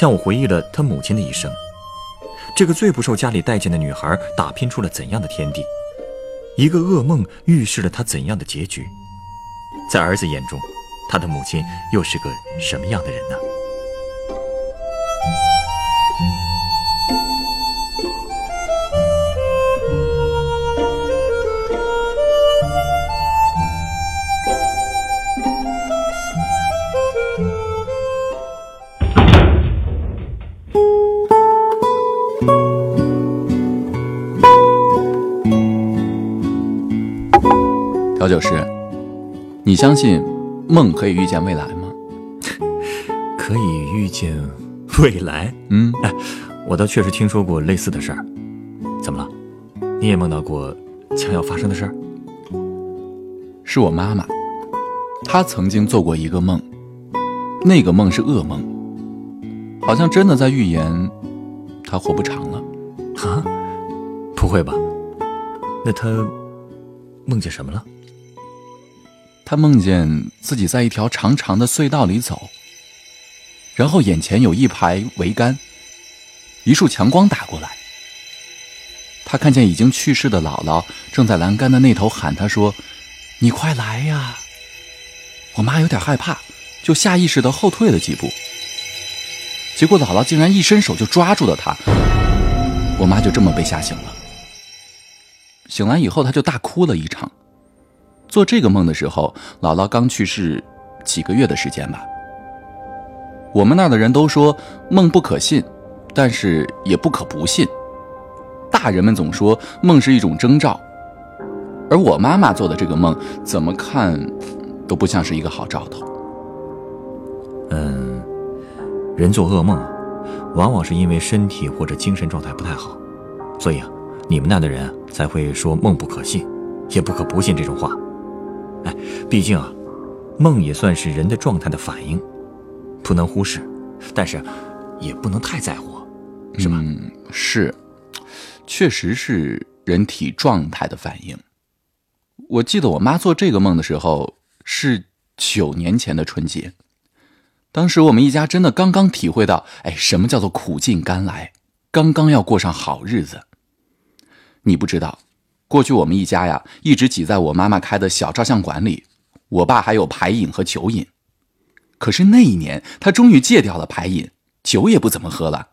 向我回忆了他母亲的一生。这个最不受家里待见的女孩，打拼出了怎样的天地？一个噩梦预示了她怎样的结局？在儿子眼中，他的母亲又是个什么样的人呢？相信梦可以预见未来吗？可以预见未来？嗯，哎，我倒确实听说过类似的事儿。怎么了？你也梦到过将要发生的事儿？是我妈妈，她曾经做过一个梦，那个梦是噩梦，好像真的在预言她活不长了。啊？不会吧？那她梦见什么了？他梦见自己在一条长长的隧道里走，然后眼前有一排桅杆，一束强光打过来。他看见已经去世的姥姥正在栏杆的那头喊他说：“你快来呀！”我妈有点害怕，就下意识的后退了几步。结果姥姥竟然一伸手就抓住了她，我妈就这么被吓醒了。醒来以后，她就大哭了一场。做这个梦的时候，姥姥刚去世几个月的时间吧。我们那儿的人都说梦不可信，但是也不可不信。大人们总说梦是一种征兆，而我妈妈做的这个梦，怎么看都不像是一个好兆头。嗯，人做噩梦啊，往往是因为身体或者精神状态不太好，所以啊，你们那的人才会说梦不可信，也不可不信这种话。毕竟啊，梦也算是人的状态的反应，不能忽视，但是也不能太在乎，是吧？嗯，是，确实是人体状态的反应。我记得我妈做这个梦的时候是九年前的春节，当时我们一家真的刚刚体会到，哎，什么叫做苦尽甘来，刚刚要过上好日子。你不知道。过去我们一家呀，一直挤在我妈妈开的小照相馆里，我爸还有牌瘾和酒瘾。可是那一年，他终于戒掉了牌瘾，酒也不怎么喝了。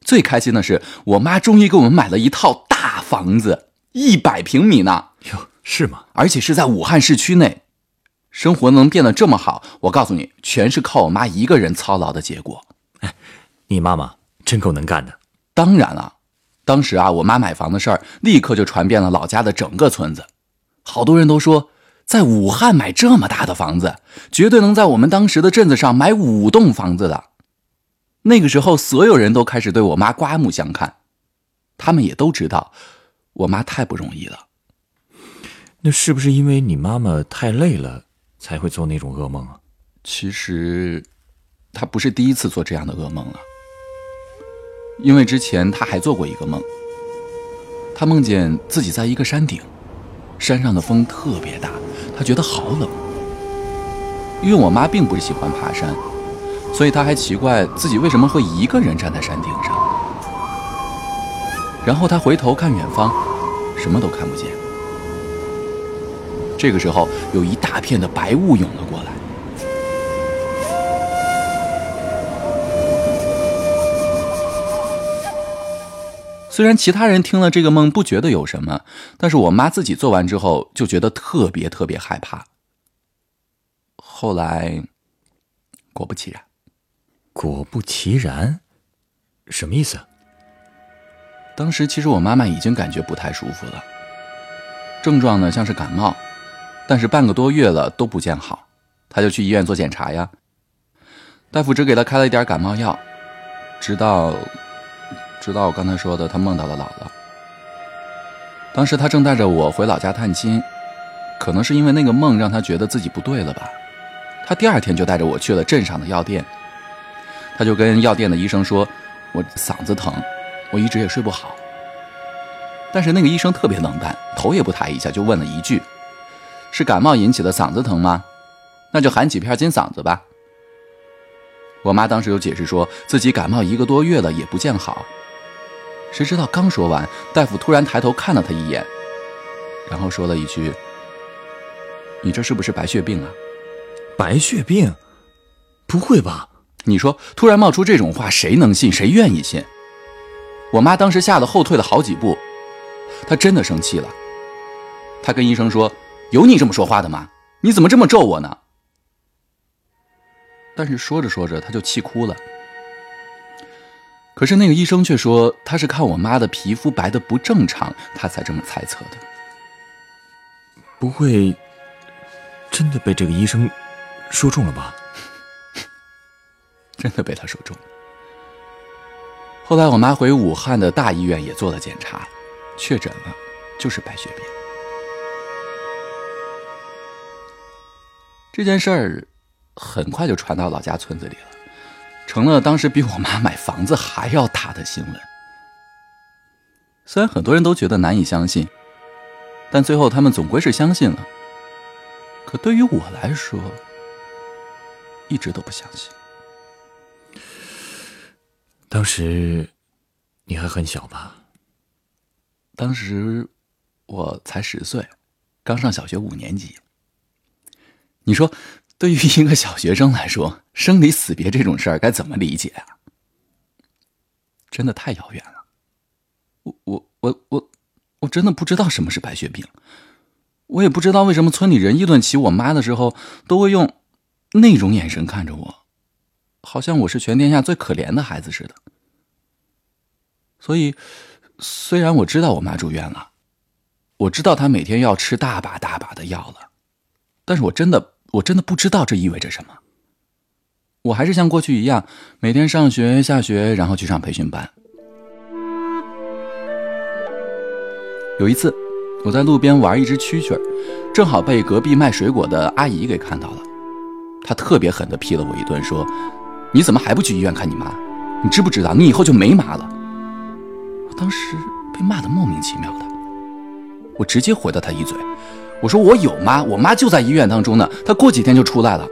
最开心的是，我妈终于给我们买了一套大房子，一百平米呢。哟，是吗？而且是在武汉市区内，生活能变得这么好，我告诉你，全是靠我妈一个人操劳的结果。哎，你妈妈真够能干的。当然了。当时啊，我妈买房的事儿立刻就传遍了老家的整个村子，好多人都说，在武汉买这么大的房子，绝对能在我们当时的镇子上买五栋房子的。那个时候，所有人都开始对我妈刮目相看，他们也都知道，我妈太不容易了。那是不是因为你妈妈太累了，才会做那种噩梦啊？其实，她不是第一次做这样的噩梦了。因为之前她还做过一个梦，她梦见自己在一个山顶，山上的风特别大，他觉得好冷。因为我妈并不喜欢爬山，所以他还奇怪自己为什么会一个人站在山顶上。然后他回头看远方，什么都看不见。这个时候，有一大片的白雾涌了过来。虽然其他人听了这个梦不觉得有什么，但是我妈自己做完之后就觉得特别特别害怕。后来，果不其然，果不其然，什么意思？当时其实我妈妈已经感觉不太舒服了，症状呢像是感冒，但是半个多月了都不见好，她就去医院做检查呀。大夫只给她开了一点感冒药。直到，直到我刚才说的，他梦到了姥姥。当时他正带着我回老家探亲，可能是因为那个梦让他觉得自己不对了吧。他第二天就带着我去了镇上的药店，他就跟药店的医生说：“我嗓子疼，我一直也睡不好。”但是那个医生特别冷淡，头也不抬一下就问了一句：“是感冒引起的嗓子疼吗？那就含几片金嗓子吧。”我妈当时就解释说自己感冒一个多月了也不见好，谁知道刚说完，大夫突然抬头看了他一眼，然后说了一句：“你这是不是白血病啊？”白血病？不会吧？你说突然冒出这种话，谁能信？谁愿意信？我妈当时吓得后退了好几步，她真的生气了。她跟医生说：“有你这么说话的吗？你怎么这么咒我呢？”但是说着说着，她就气哭了。可是那个医生却说，他是看我妈的皮肤白的不正常，他才这么猜测的。不会真的被这个医生说中了吧？真的被他说中了。后来我妈回武汉的大医院也做了检查，确诊了，就是白血病。这件事儿。很快就传到老家村子里了，成了当时比我妈买房子还要大的新闻。虽然很多人都觉得难以相信，但最后他们总归是相信了。可对于我来说，一直都不相信。当时你还很小吧？当时我才十岁，刚上小学五年级。你说？对于一个小学生来说，生离死别这种事儿该怎么理解啊？真的太遥远了。我我我我我真的不知道什么是白血病，我也不知道为什么村里人议论起我妈的时候都会用那种眼神看着我，好像我是全天下最可怜的孩子似的。所以，虽然我知道我妈住院了，我知道她每天要吃大把大把的药了，但是我真的。我真的不知道这意味着什么。我还是像过去一样，每天上学、下学，然后去上培训班。有一次，我在路边玩一只蛐蛐，正好被隔壁卖水果的阿姨给看到了。她特别狠地批了我一顿，说：“你怎么还不去医院看你妈？你知不知道你以后就没妈了？”我当时被骂得莫名其妙的，我直接回了她一嘴。我说我有妈，我妈就在医院当中呢，她过几天就出来了。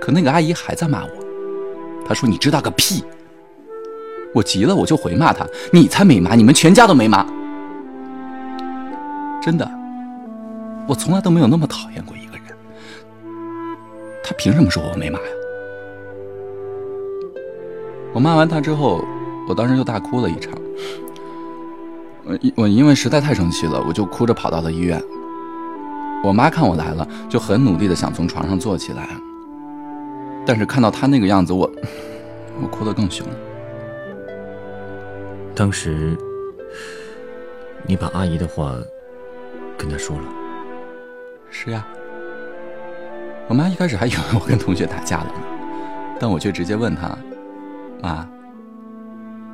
可那个阿姨还在骂我，她说你知道个屁！我急了，我就回骂她，你才没妈，你们全家都没妈。真的，我从来都没有那么讨厌过一个人，他凭什么说我没妈呀？我骂完他之后，我当时就大哭了一场。我我因为实在太生气了，我就哭着跑到了医院。我妈看我来了，就很努力的想从床上坐起来，但是看到她那个样子，我我哭得更凶。当时你把阿姨的话跟她说了？是呀。我妈一开始还以为我跟同学打架了呢，但我却直接问她：“妈，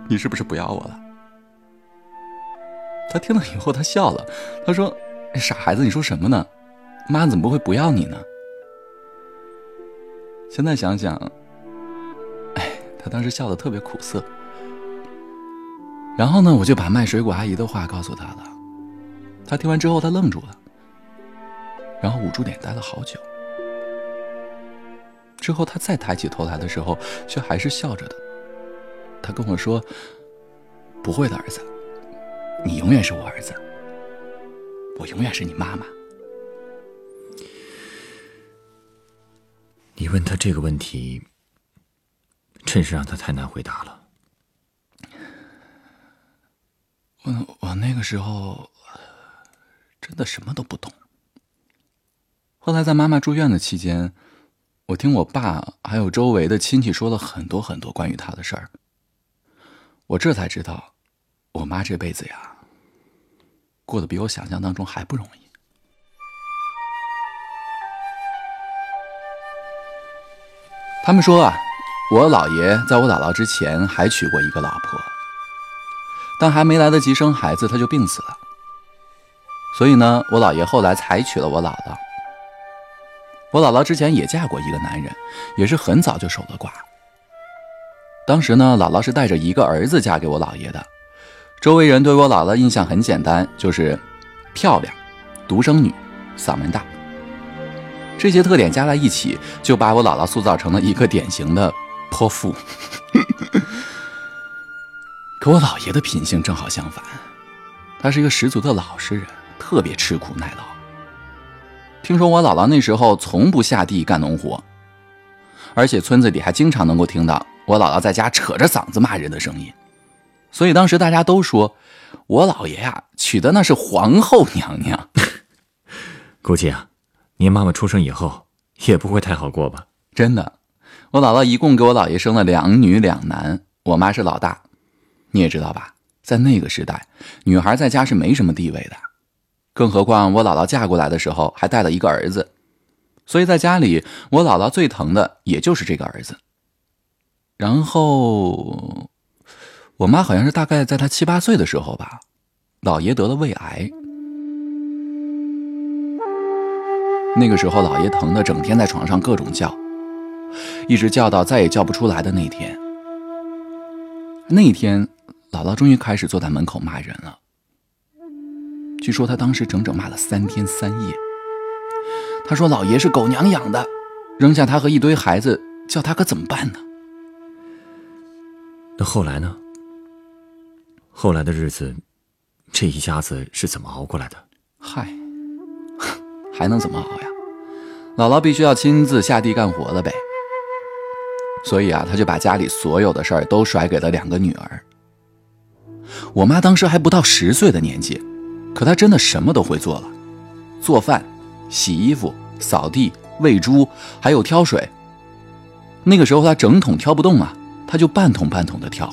你是不是不要我了？”他听了以后，他笑了。他说：“傻孩子，你说什么呢？妈怎么会不要你呢？”现在想想，哎，他当时笑得特别苦涩。然后呢，我就把卖水果阿姨的话告诉他了。他听完之后，他愣住了，然后捂住脸待了好久。之后他再抬起头来的时候，却还是笑着的。他跟我说：“不会的，儿子。”你永远是我儿子，我永远是你妈妈。你问他这个问题，真是让他太难回答了。我我那个时候真的什么都不懂。后来在妈妈住院的期间，我听我爸还有周围的亲戚说了很多很多关于他的事儿，我这才知道，我妈这辈子呀。过得比我想象当中还不容易。他们说啊，我姥爷在我姥姥之前还娶过一个老婆，但还没来得及生孩子，他就病死了。所以呢，我姥爷后来才娶了我姥姥。我姥姥之前也嫁过一个男人，也是很早就守了寡。当时呢，姥姥是带着一个儿子嫁给我姥爷的。周围人对我姥姥印象很简单，就是漂亮、独生女、嗓门大。这些特点加在一起，就把我姥姥塑造成了一个典型的泼妇。可我姥爷的品性正好相反，他是一个十足的老实人，特别吃苦耐劳。听说我姥姥那时候从不下地干农活，而且村子里还经常能够听到我姥姥在家扯着嗓子骂人的声音，所以当时大家都说我姥爷呀娶的那是皇后娘娘。估计啊，您妈妈出生以后也不会太好过吧？真的，我姥姥一共给我姥爷生了两女两男，我妈是老大。你也知道吧，在那个时代，女孩在家是没什么地位的。更何况我姥姥嫁过来的时候还带了一个儿子，所以在家里我姥姥最疼的也就是这个儿子。然后，我妈好像是大概在她七八岁的时候吧，姥爷得了胃癌。那个时候姥爷疼的整天在床上各种叫，一直叫到再也叫不出来的那天。那天，姥姥终于开始坐在门口骂人了。据说他当时整整骂了三天三夜。他说：“老爷是狗娘养的，扔下他和一堆孩子，叫他可怎么办呢？”那后来呢？后来的日子，这一家子是怎么熬过来的？嗨，还能怎么熬呀？姥姥必须要亲自下地干活了呗。所以啊，他就把家里所有的事儿都甩给了两个女儿。我妈当时还不到十岁的年纪。可她真的什么都会做了，做饭、洗衣服、扫地、喂猪，还有挑水。那个时候她整桶挑不动啊，她就半桶半桶的挑。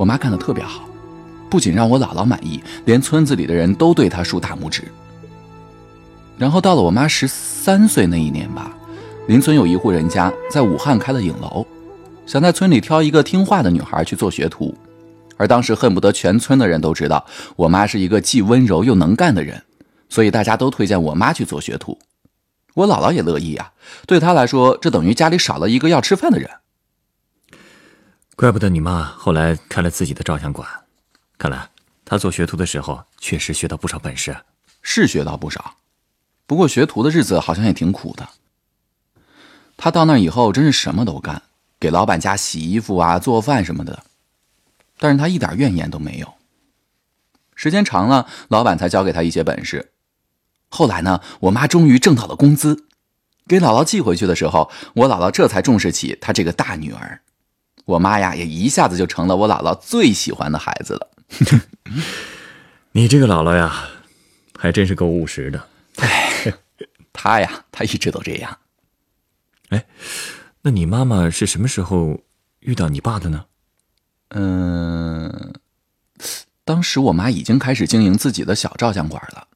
我妈干的特别好，不仅让我姥姥满意，连村子里的人都对她竖大拇指。然后到了我妈十三岁那一年吧，邻村有一户人家在武汉开了影楼，想在村里挑一个听话的女孩去做学徒。而当时恨不得全村的人都知道我妈是一个既温柔又能干的人，所以大家都推荐我妈去做学徒。我姥姥也乐意啊，对她来说，这等于家里少了一个要吃饭的人。怪不得你妈后来开了自己的照相馆，看来她做学徒的时候确实学到不少本事。是学到不少，不过学徒的日子好像也挺苦的。她到那以后真是什么都干，给老板家洗衣服啊、做饭什么的。但是他一点怨言都没有。时间长了，老板才教给他一些本事。后来呢，我妈终于挣到了工资，给姥姥寄回去的时候，我姥姥这才重视起她这个大女儿。我妈呀，也一下子就成了我姥姥最喜欢的孩子了。你这个姥姥呀，还真是够务实的。哎，她呀，她一直都这样。哎，那你妈妈是什么时候遇到你爸的呢？嗯，当时我妈已经开始经营自己的小照相馆了，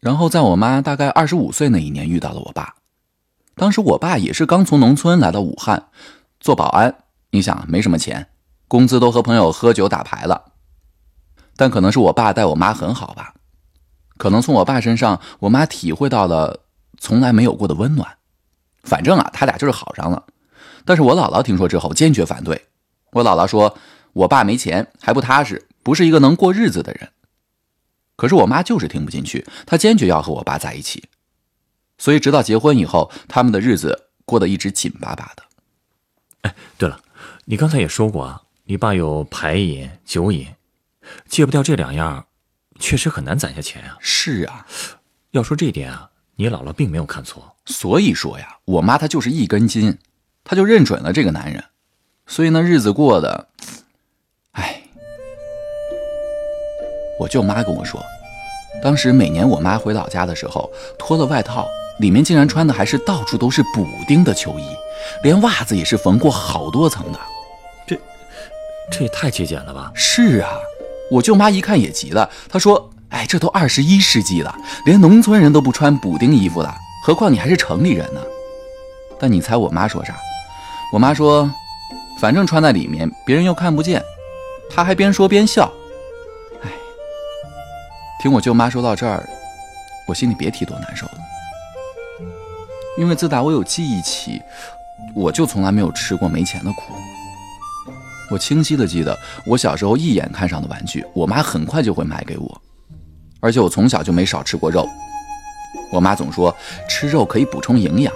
然后在我妈大概二十五岁那一年遇到了我爸。当时我爸也是刚从农村来到武汉做保安，你想没什么钱，工资都和朋友喝酒打牌了。但可能是我爸待我妈很好吧，可能从我爸身上，我妈体会到了从来没有过的温暖。反正啊，他俩就是好上了。但是我姥姥听说之后坚决反对。我姥姥说：“我爸没钱，还不踏实，不是一个能过日子的人。”可是我妈就是听不进去，她坚决要和我爸在一起。所以直到结婚以后，他们的日子过得一直紧巴巴的。哎，对了，你刚才也说过啊，你爸有牌瘾、酒瘾，戒不掉这两样，确实很难攒下钱啊。是啊，要说这点啊，你姥姥并没有看错。所以说呀，我妈她就是一根筋，她就认准了这个男人。所以那日子过的，哎，我舅妈跟我说，当时每年我妈回老家的时候，脱了外套，里面竟然穿的还是到处都是补丁的秋衣，连袜子也是缝过好多层的。这，也太节俭了吧？是啊，我舅妈一看也急了，她说：“哎，这都二十一世纪了，连农村人都不穿补丁衣服了，何况你还是城里人呢？”但你猜我妈说啥？我妈说，反正穿在里面，别人又看不见。她还边说边笑。哎，听我舅妈说到这儿，我心里别提多难受了。因为自打我有记忆起，我就从来没有吃过没钱的苦。我清晰的记得，我小时候一眼看上的玩具，我妈很快就会买给我。而且我从小就没少吃过肉。我妈总说吃肉可以补充营养，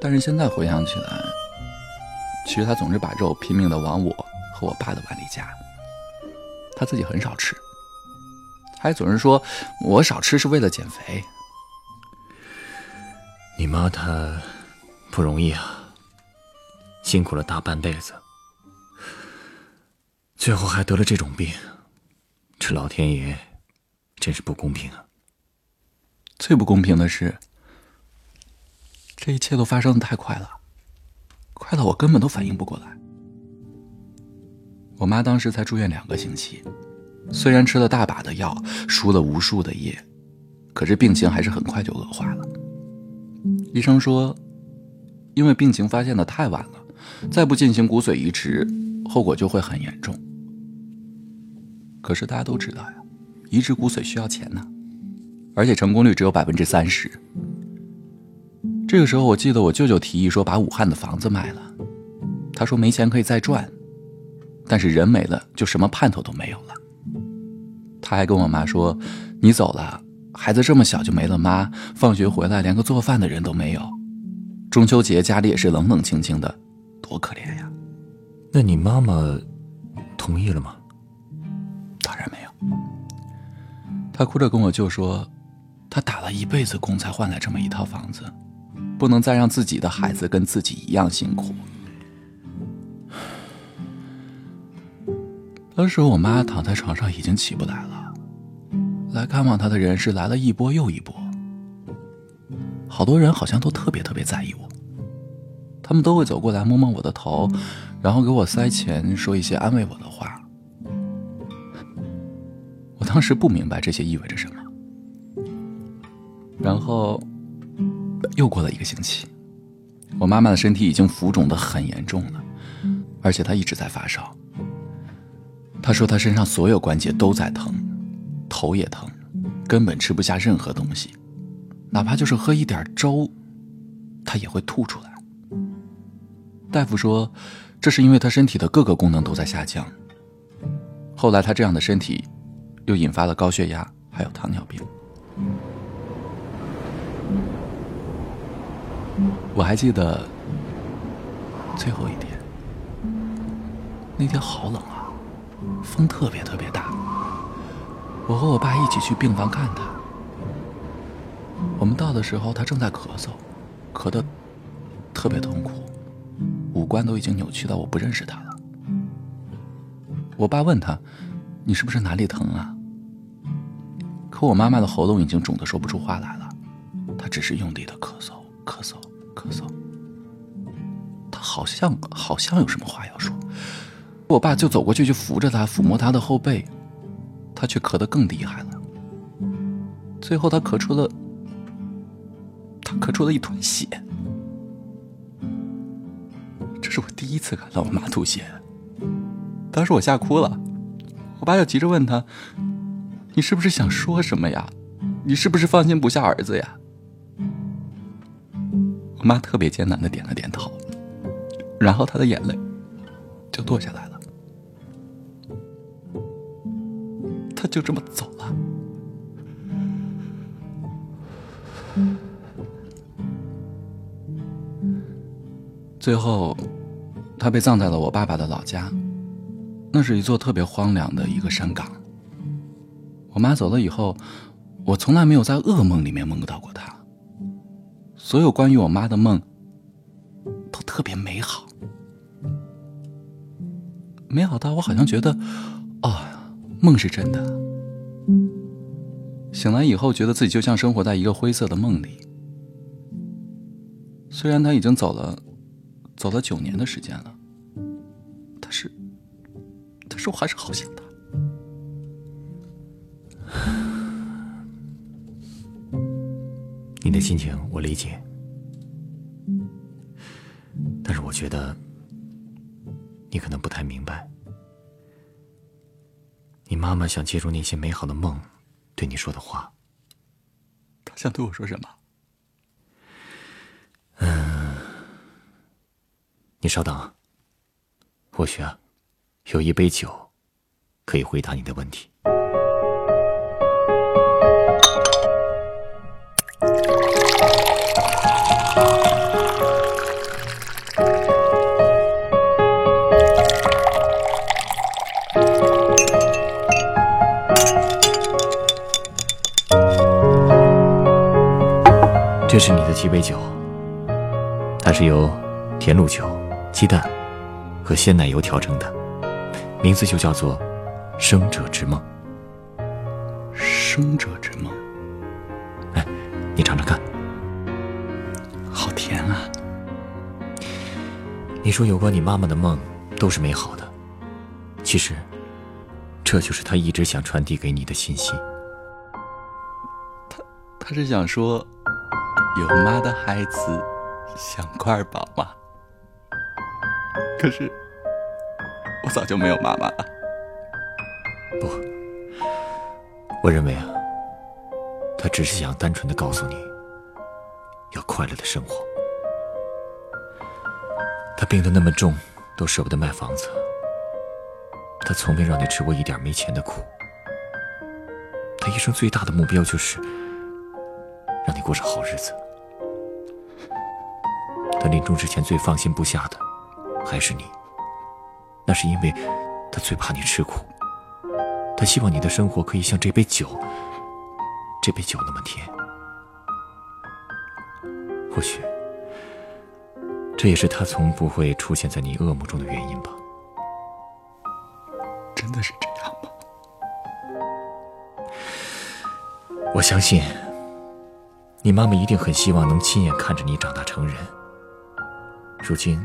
但是现在回想起来，其实她总是把肉拼命的往我和我爸的碗里夹，她自己很少吃，还总是说我少吃是为了减肥。你妈她不容易啊，辛苦了大半辈子，最后还得了这种病，这老天爷真是不公平啊！最不公平的是，这一切都发生的太快了，快到我根本都反应不过来。我妈当时才住院两个星期，虽然吃了大把的药，输了无数的液，可是病情还是很快就恶化了。医生说，因为病情发现的太晚了，再不进行骨髓移植，后果就会很严重。可是大家都知道呀，移植骨髓需要钱呢，而且成功率只有百分之三十。这个时候，我记得我舅舅提议说把武汉的房子卖了，他说没钱可以再赚，但是人没了就什么盼头都没有了。他还跟我妈说：“你走了。”孩子这么小就没了妈，放学回来连个做饭的人都没有，中秋节家里也是冷冷清清的，多可怜呀！那你妈妈同意了吗？当然没有。她哭着跟我舅说，她打了一辈子工才换来这么一套房子，不能再让自己的孩子跟自己一样辛苦。当时我妈躺在床上已经起不来了。来看望他的人是来了一波又一波，好多人好像都特别特别在意我，他们都会走过来摸摸我的头，然后给我塞钱，说一些安慰我的话。当时不明白这些意味着什么。然后又过了一个星期，我妈妈的身体已经浮肿的很严重了，而且她一直在发烧。她说她身上所有关节都在疼。头也疼，根本吃不下任何东西，哪怕就是喝一点粥，她也会吐出来。大夫说，这是因为她身体的各个功能都在下降。后来她这样的身体，又引发了高血压，还有糖尿病。我还记得最后一天，那天好冷啊，风特别特别大。我和我爸一起去病房看他。我们到的时候，他正在咳嗽，咳得特别痛苦，五官都已经扭曲到我不认识他了。我爸问他：“你是不是哪里疼啊？”我妈妈的喉咙已经肿得说不出话来了，她只是用力的咳嗽，咳嗽，咳嗽。她好像好像有什么话要说，我爸就走过去，就扶着她，抚摸她的后背。她却咳得更厉害了，最后她咳出了，她咳出了一团血。这是我第一次看到我妈吐血，当时我吓哭了。我爸就急着问他：“你是不是想说什么呀？你是不是放心不下儿子呀？”我妈特别艰难的点了点头，然后她的眼泪就落下来了。他就这么走了。最后，他被葬在了我爸爸的老家，那是一座特别荒凉的一个山岗。我妈走了以后，我从来没有在噩梦里面梦到过她。所有关于我妈的梦，都特别美好，美好到我好像觉得，哦。梦是真的，醒来以后觉得自己就像生活在一个灰色的梦里。虽然他已经走了，走了九年的时间了，但是，但是我还是好想他。你的心情我理解，但是我觉得你可能不太明白，你妈妈想借助那些美好的梦对你说的话。她想对我说什么？嗯，你稍等，或许啊，有一杯酒可以回答你的问题。这是你的鸡尾酒，它是由甜露酒、鸡蛋和鲜奶油调成的，名字就叫做“生者之梦”。生者之梦，哎，你尝尝看，好甜啊！你说有关你妈妈的梦都是美好的，其实这就是她一直想传递给你的信息。她，她是想说。有妈的孩子像块宝吗？可是我早就没有妈妈了。不，我认为啊，他只是想单纯的告诉你，要快乐的生活。他病得那么重，都舍不得卖房子。他从没让你吃过一点没钱的苦。他一生最大的目标就是让你过上好日子。他临终之前最放心不下的，还是你。那是因为，他最怕你吃苦。他希望你的生活可以像这杯酒，这杯酒那么甜。或许，这也是他从不会出现在你噩梦中的原因吧。真的是这样吗？我相信，你妈妈一定很希望能亲眼看着你长大成人。如今，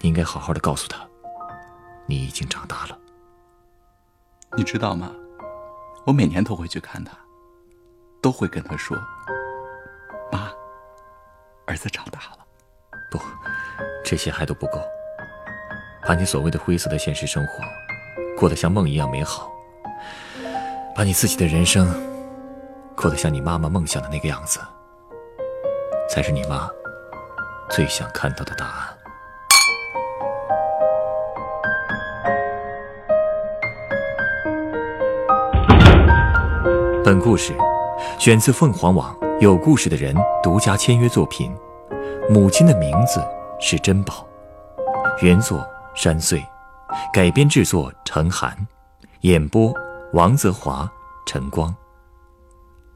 你应该好好的告诉她，你已经长大了。你知道吗？我每年都会去看她，都会跟她说：“妈，儿子长大了。”不，这些还都不够。把你所谓的灰色的现实生活过得像梦一样美好，把你自己的人生过得像你妈妈梦想的那个样子，才是你妈。最想看到的答案。本故事选自凤凰网有故事的人独家签约作品，《母亲的名字是珍宝》，原作山穗，改编制作陈寒，演播王泽华、陈光，